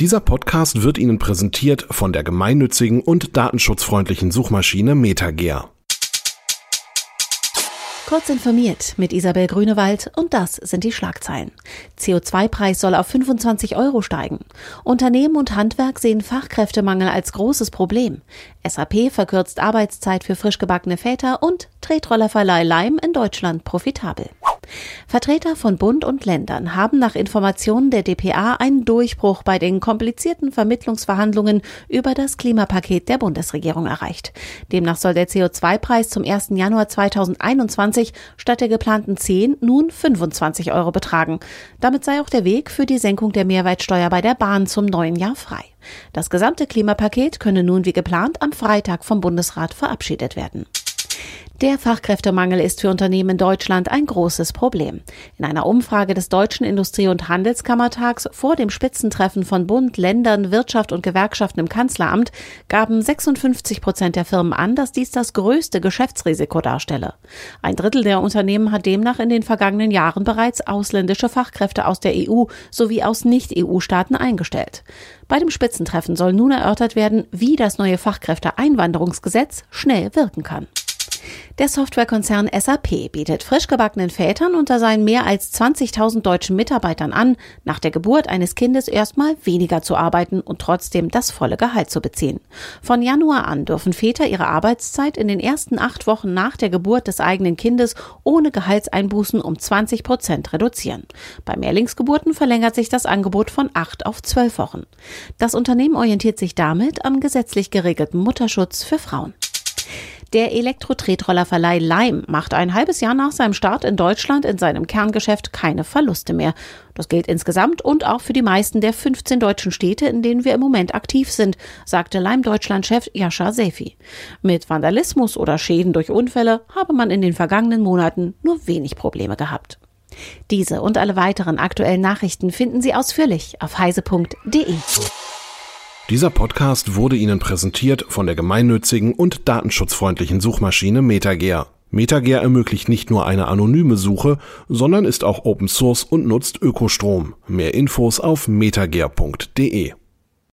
Dieser Podcast wird Ihnen präsentiert von der gemeinnützigen und datenschutzfreundlichen Suchmaschine MetaGear. Kurz informiert mit Isabel Grünewald und das sind die Schlagzeilen. CO2-Preis soll auf 25 Euro steigen. Unternehmen und Handwerk sehen Fachkräftemangel als großes Problem. SAP verkürzt Arbeitszeit für frisch gebackene Väter und Tretrollerverleih Leim in Deutschland profitabel. Vertreter von Bund und Ländern haben nach Informationen der dpa einen Durchbruch bei den komplizierten Vermittlungsverhandlungen über das Klimapaket der Bundesregierung erreicht. Demnach soll der CO2-Preis zum 1. Januar 2021 statt der geplanten 10 nun 25 Euro betragen. Damit sei auch der Weg für die Senkung der Mehrwertsteuer bei der Bahn zum neuen Jahr frei. Das gesamte Klimapaket könne nun wie geplant am Freitag vom Bundesrat verabschiedet werden. Der Fachkräftemangel ist für Unternehmen in Deutschland ein großes Problem. In einer Umfrage des Deutschen Industrie- und Handelskammertags vor dem Spitzentreffen von Bund, Ländern, Wirtschaft und Gewerkschaften im Kanzleramt gaben 56 Prozent der Firmen an, dass dies das größte Geschäftsrisiko darstelle. Ein Drittel der Unternehmen hat demnach in den vergangenen Jahren bereits ausländische Fachkräfte aus der EU sowie aus Nicht-EU-Staaten eingestellt. Bei dem Spitzentreffen soll nun erörtert werden, wie das neue Fachkräfteeinwanderungsgesetz schnell wirken kann. Der Softwarekonzern SAP bietet frisch gebackenen Vätern unter seinen mehr als 20.000 deutschen Mitarbeitern an, nach der Geburt eines Kindes erstmal weniger zu arbeiten und trotzdem das volle Gehalt zu beziehen. Von Januar an dürfen Väter ihre Arbeitszeit in den ersten acht Wochen nach der Geburt des eigenen Kindes ohne Gehaltseinbußen um 20 Prozent reduzieren. Bei Mehrlingsgeburten verlängert sich das Angebot von acht auf zwölf Wochen. Das Unternehmen orientiert sich damit am gesetzlich geregelten Mutterschutz für Frauen. Der Elektro-Tretrollerverleih Leim macht ein halbes Jahr nach seinem Start in Deutschland in seinem Kerngeschäft keine Verluste mehr. Das gilt insgesamt und auch für die meisten der 15 deutschen Städte, in denen wir im Moment aktiv sind, sagte Leim Deutschland-Chef Jascha Sefi. Mit Vandalismus oder Schäden durch Unfälle habe man in den vergangenen Monaten nur wenig Probleme gehabt. Diese und alle weiteren aktuellen Nachrichten finden Sie ausführlich auf heise.de. Dieser Podcast wurde Ihnen präsentiert von der gemeinnützigen und datenschutzfreundlichen Suchmaschine MetaGear. MetaGear ermöglicht nicht nur eine anonyme Suche, sondern ist auch Open Source und nutzt Ökostrom. Mehr Infos auf metagear.de.